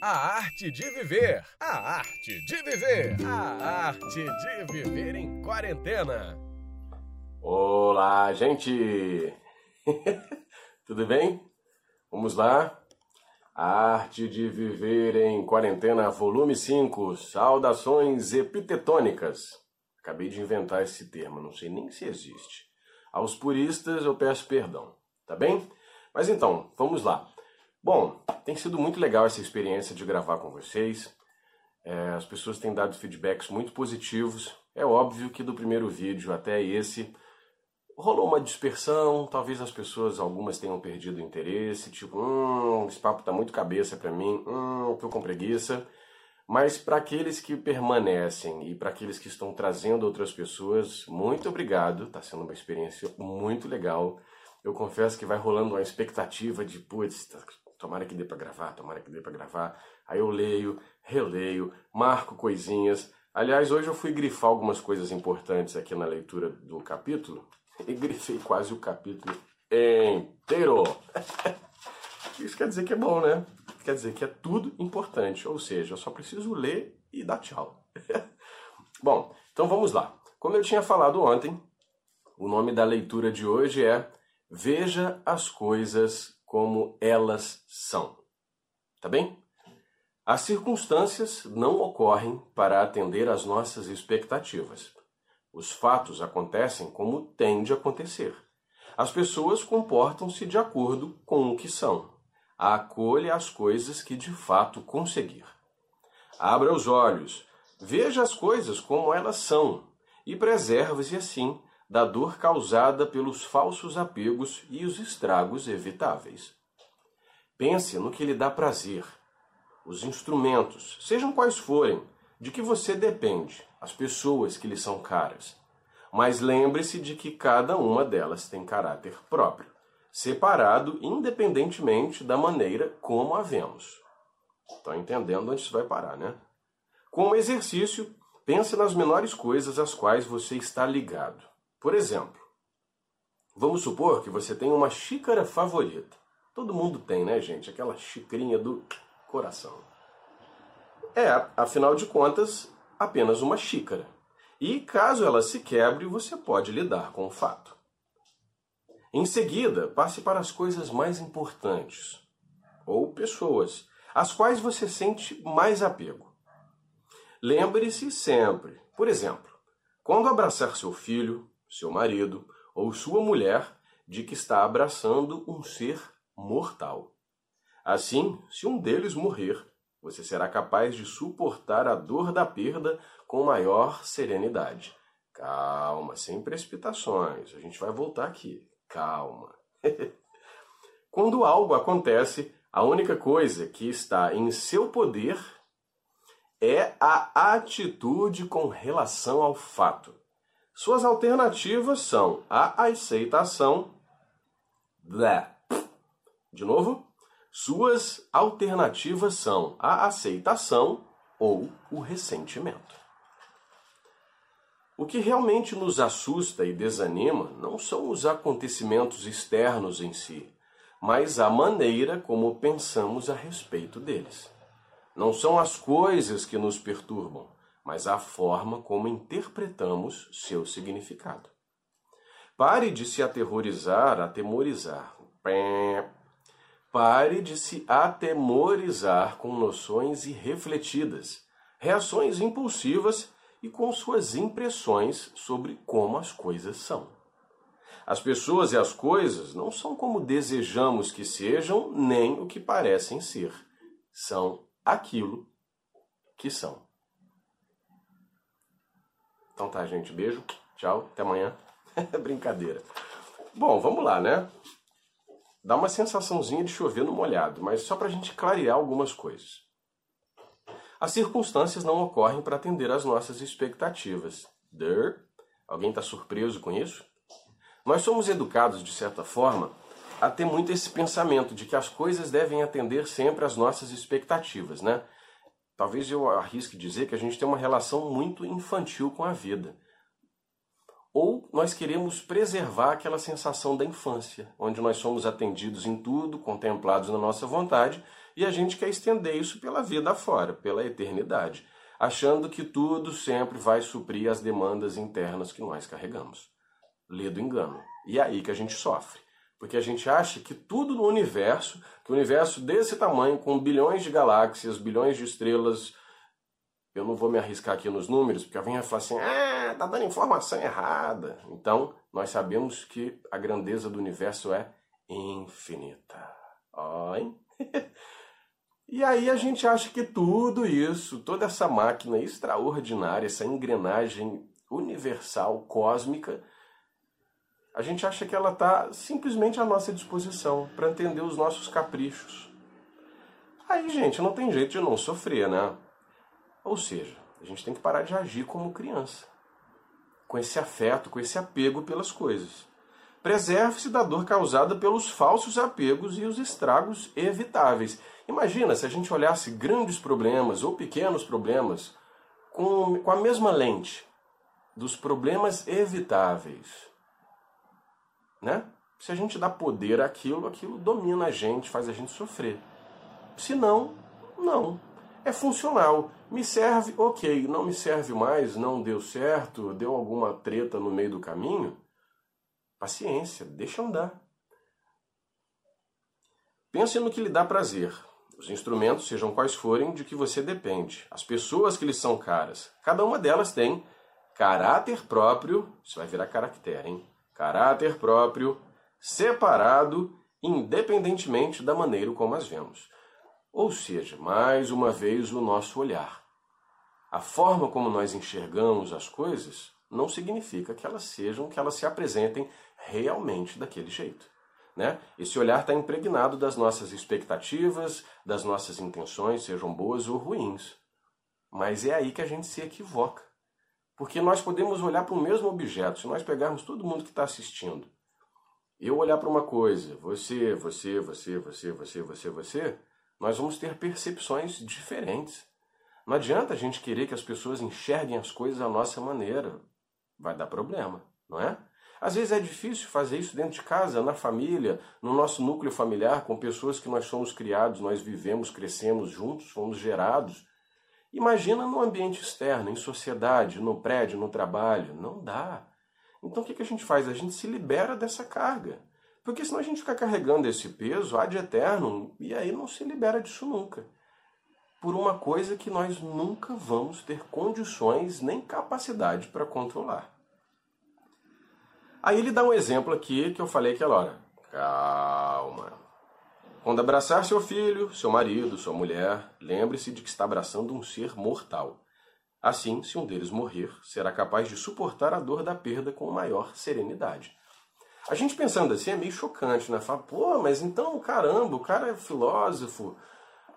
A arte de viver. A arte de viver. A arte de viver em quarentena. Olá, gente! Tudo bem? Vamos lá? A arte de viver em quarentena, volume 5. Saudações epitetônicas. Acabei de inventar esse termo, não sei nem se existe. Aos puristas eu peço perdão, tá bem? Mas então, vamos lá. Bom, tem sido muito legal essa experiência de gravar com vocês. É, as pessoas têm dado feedbacks muito positivos. É óbvio que do primeiro vídeo até esse rolou uma dispersão, talvez as pessoas, algumas tenham perdido o interesse, tipo, hum, esse papo tá muito cabeça para mim, hum, tô com preguiça. Mas para aqueles que permanecem e para aqueles que estão trazendo outras pessoas, muito obrigado, tá sendo uma experiência muito legal. Eu confesso que vai rolando uma expectativa de, putz, tomara que dê para gravar, tomara que dê para gravar. Aí eu leio, releio, marco coisinhas. Aliás, hoje eu fui grifar algumas coisas importantes aqui na leitura do capítulo e grifei quase o capítulo inteiro. Isso quer dizer que é bom, né? Quer dizer que é tudo importante, ou seja, eu só preciso ler e dar tchau. bom, então vamos lá. Como eu tinha falado ontem, o nome da leitura de hoje é Veja as coisas como elas são. Tá bem? As circunstâncias não ocorrem para atender às nossas expectativas. Os fatos acontecem como tem de acontecer. As pessoas comportam-se de acordo com o que são. Acolha as coisas que de fato conseguir. Abra os olhos, veja as coisas como elas são e preserve-se assim da dor causada pelos falsos apegos e os estragos evitáveis. Pense no que lhe dá prazer. Os instrumentos, sejam quais forem, de que você depende, as pessoas que lhe são caras. Mas lembre-se de que cada uma delas tem caráter próprio, separado independentemente da maneira como a vemos. Estão entendendo onde isso vai parar, né? Como exercício, pense nas menores coisas às quais você está ligado. Por exemplo, vamos supor que você tem uma xícara favorita. Todo mundo tem, né, gente? Aquela xicrinha do coração. É, afinal de contas, apenas uma xícara. E caso ela se quebre, você pode lidar com o fato. Em seguida, passe para as coisas mais importantes, ou pessoas, às quais você sente mais apego. Lembre-se sempre, por exemplo, quando abraçar seu filho, seu marido ou sua mulher de que está abraçando um ser mortal. Assim, se um deles morrer, você será capaz de suportar a dor da perda com maior serenidade. Calma, sem precipitações. A gente vai voltar aqui. Calma. Quando algo acontece, a única coisa que está em seu poder é a atitude com relação ao fato. Suas alternativas são a aceitação. Bleh. De novo, suas alternativas são a aceitação ou o ressentimento. O que realmente nos assusta e desanima não são os acontecimentos externos em si, mas a maneira como pensamos a respeito deles. Não são as coisas que nos perturbam, mas a forma como interpretamos seu significado. Pare de se aterrorizar, atemorizar. Pare de se atemorizar com noções irrefletidas, reações impulsivas e com suas impressões sobre como as coisas são. As pessoas e as coisas não são como desejamos que sejam, nem o que parecem ser. São aquilo que são. Então tá, gente. Beijo. Tchau. Até amanhã. Brincadeira. Bom, vamos lá, né? Dá uma sensaçãozinha de chover no molhado, mas só pra gente clarear algumas coisas. As circunstâncias não ocorrem para atender às nossas expectativas. Der? Alguém está surpreso com isso? Nós somos educados, de certa forma, a ter muito esse pensamento de que as coisas devem atender sempre às nossas expectativas, né? Talvez eu arrisque dizer que a gente tem uma relação muito infantil com a vida. Ou nós queremos preservar aquela sensação da infância, onde nós somos atendidos em tudo, contemplados na nossa vontade, e a gente quer estender isso pela vida afora, pela eternidade, achando que tudo sempre vai suprir as demandas internas que nós carregamos. Lê do engano. E é aí que a gente sofre. Porque a gente acha que tudo no universo, que o universo desse tamanho, com bilhões de galáxias, bilhões de estrelas, eu não vou me arriscar aqui nos números, porque alguém vai falar assim, ah, tá dando informação errada. Então, nós sabemos que a grandeza do universo é infinita. Ó, e aí a gente acha que tudo isso, toda essa máquina extraordinária, essa engrenagem universal, cósmica, a gente acha que ela está simplesmente à nossa disposição para atender os nossos caprichos. Aí, gente, não tem jeito de não sofrer, né? Ou seja, a gente tem que parar de agir como criança, com esse afeto, com esse apego pelas coisas. Preserve-se da dor causada pelos falsos apegos e os estragos evitáveis. Imagina se a gente olhasse grandes problemas ou pequenos problemas com, com a mesma lente dos problemas evitáveis né? Se a gente dá poder àquilo, aquilo domina a gente, faz a gente sofrer. Se não, não. É funcional. Me serve, ok. Não me serve mais, não deu certo, deu alguma treta no meio do caminho. Paciência, deixa andar. Pense no que lhe dá prazer. Os instrumentos, sejam quais forem, de que você depende. As pessoas que lhe são caras. Cada uma delas tem caráter próprio. Isso vai virar caractere, hein? Caráter próprio, separado, independentemente da maneira como as vemos. Ou seja, mais uma vez, o nosso olhar. A forma como nós enxergamos as coisas não significa que elas sejam, que elas se apresentem realmente daquele jeito. Né? Esse olhar está impregnado das nossas expectativas, das nossas intenções, sejam boas ou ruins. Mas é aí que a gente se equivoca. Porque nós podemos olhar para o mesmo objeto, se nós pegarmos todo mundo que está assistindo, eu olhar para uma coisa, você, você, você, você, você, você, você, nós vamos ter percepções diferentes. Não adianta a gente querer que as pessoas enxerguem as coisas à nossa maneira. Vai dar problema, não é? Às vezes é difícil fazer isso dentro de casa, na família, no nosso núcleo familiar, com pessoas que nós somos criados, nós vivemos, crescemos juntos, fomos gerados. Imagina no ambiente externo, em sociedade, no prédio, no trabalho. Não dá. Então o que a gente faz? A gente se libera dessa carga. Porque senão a gente fica carregando esse peso ad eterno e aí não se libera disso nunca. Por uma coisa que nós nunca vamos ter condições nem capacidade para controlar. Aí ele dá um exemplo aqui que eu falei aquela hora. Calma. Quando abraçar seu filho, seu marido, sua mulher, lembre-se de que está abraçando um ser mortal. Assim, se um deles morrer, será capaz de suportar a dor da perda com maior serenidade. A gente pensando assim é meio chocante, né? Fala, pô, mas então, caramba, o cara é filósofo,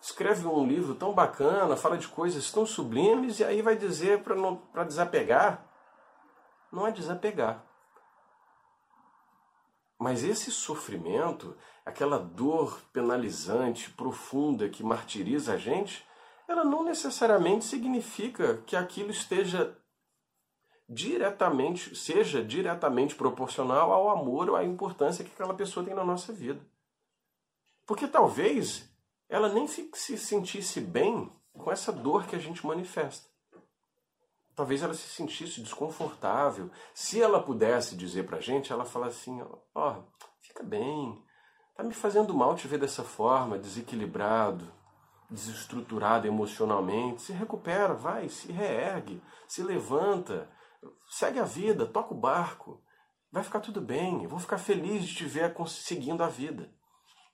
escreve um livro tão bacana, fala de coisas tão sublimes e aí vai dizer para desapegar. Não é desapegar. Mas esse sofrimento, aquela dor penalizante, profunda, que martiriza a gente, ela não necessariamente significa que aquilo esteja diretamente, seja diretamente proporcional ao amor ou à importância que aquela pessoa tem na nossa vida. Porque talvez ela nem se sentisse bem com essa dor que a gente manifesta. Talvez ela se sentisse desconfortável. Se ela pudesse dizer pra gente, ela fala assim: ó, oh, fica bem, tá me fazendo mal te ver dessa forma, desequilibrado, desestruturado emocionalmente. Se recupera, vai, se reergue, se levanta, segue a vida, toca o barco, vai ficar tudo bem. Eu vou ficar feliz de te ver conseguindo a vida,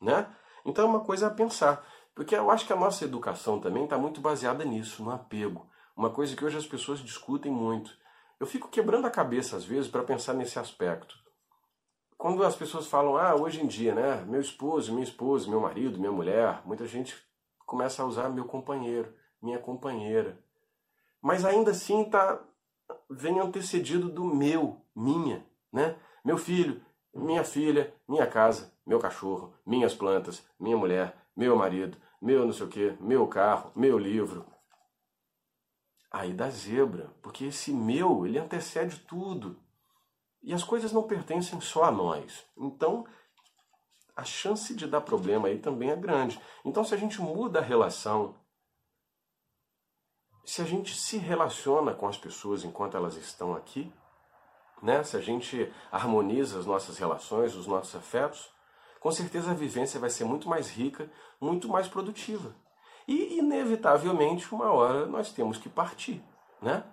né? Então é uma coisa a pensar, porque eu acho que a nossa educação também está muito baseada nisso, no apego. Uma coisa que hoje as pessoas discutem muito. Eu fico quebrando a cabeça às vezes para pensar nesse aspecto. Quando as pessoas falam, ah, hoje em dia, né, meu esposo, minha esposa, meu marido, minha mulher, muita gente começa a usar meu companheiro, minha companheira. Mas ainda assim tá vem antecedido do meu, minha, né? Meu filho, minha filha, minha casa, meu cachorro, minhas plantas, minha mulher, meu marido, meu não sei o que, meu carro, meu livro, aí da zebra, porque esse meu, ele antecede tudo. E as coisas não pertencem só a nós. Então, a chance de dar problema aí também é grande. Então, se a gente muda a relação, se a gente se relaciona com as pessoas enquanto elas estão aqui, né? se a gente harmoniza as nossas relações, os nossos afetos, com certeza a vivência vai ser muito mais rica, muito mais produtiva. E, inevitavelmente, uma hora nós temos que partir, né?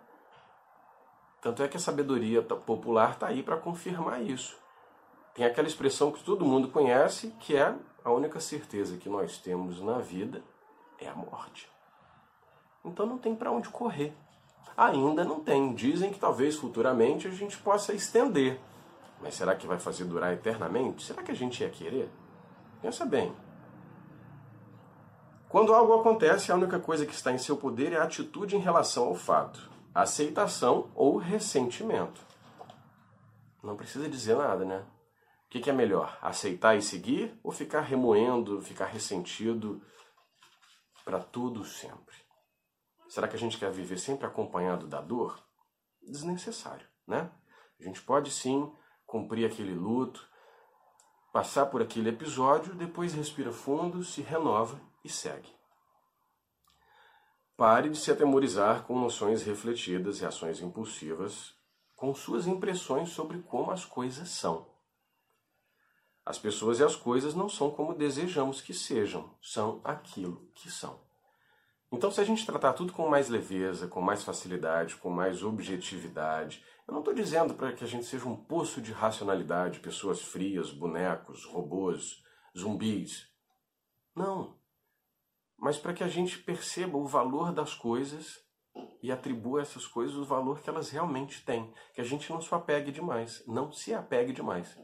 Tanto é que a sabedoria popular está aí para confirmar isso. Tem aquela expressão que todo mundo conhece, que é a única certeza que nós temos na vida é a morte. Então não tem para onde correr. Ainda não tem. Dizem que talvez futuramente a gente possa estender. Mas será que vai fazer durar eternamente? Será que a gente ia querer? Pensa bem. Quando algo acontece, a única coisa que está em seu poder é a atitude em relação ao fato, aceitação ou ressentimento. Não precisa dizer nada, né? O que é melhor? Aceitar e seguir ou ficar remoendo, ficar ressentido para tudo sempre? Será que a gente quer viver sempre acompanhado da dor? Desnecessário, né? A gente pode sim cumprir aquele luto, passar por aquele episódio, depois respira fundo, se renova e segue. Pare de se atemorizar com noções refletidas e ações impulsivas, com suas impressões sobre como as coisas são. As pessoas e as coisas não são como desejamos que sejam, são aquilo que são. Então, se a gente tratar tudo com mais leveza, com mais facilidade, com mais objetividade, eu não estou dizendo para que a gente seja um poço de racionalidade, pessoas frias, bonecos, robôs, zumbis. Não. Mas para que a gente perceba o valor das coisas e atribua a essas coisas o valor que elas realmente têm. Que a gente não se apegue demais, não se apegue demais.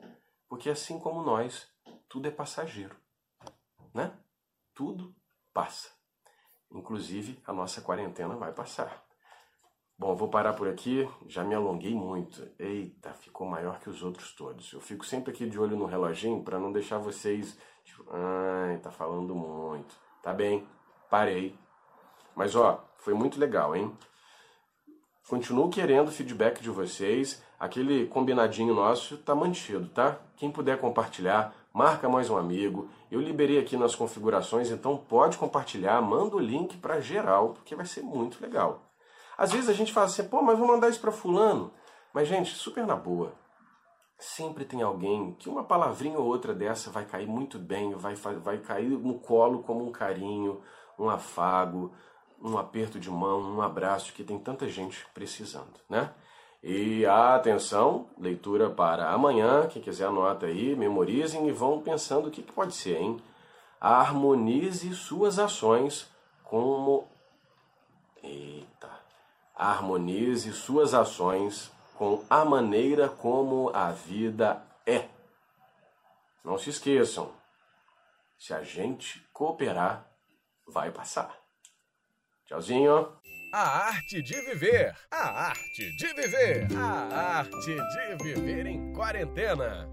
Porque assim como nós, tudo é passageiro. Né? Tudo passa. Inclusive, a nossa quarentena vai passar. Bom, vou parar por aqui, já me alonguei muito. Eita, ficou maior que os outros todos. Eu fico sempre aqui de olho no reloginho para não deixar vocês, tipo, ai, tá falando muito. Tá bem, parei. Mas ó, foi muito legal, hein? Continuo querendo feedback de vocês. Aquele combinadinho nosso tá mantido, tá? Quem puder compartilhar, marca mais um amigo. Eu liberei aqui nas configurações, então pode compartilhar, manda o link para geral, porque vai ser muito legal. Às vezes a gente fala assim, pô, mas vou mandar isso para fulano. Mas gente, super na boa. Sempre tem alguém que uma palavrinha ou outra dessa vai cair muito bem, vai, vai cair no colo como um carinho, um afago, um aperto de mão, um abraço, que tem tanta gente precisando, né? E atenção, leitura para amanhã, quem quiser anota aí, memorizem e vão pensando o que, que pode ser, hein? Harmonize suas ações como. Eita! Harmonize suas ações com a maneira como a vida é. Não se esqueçam, se a gente cooperar, vai passar. Tchauzinho! A arte de viver. A arte de viver. A arte de viver em quarentena.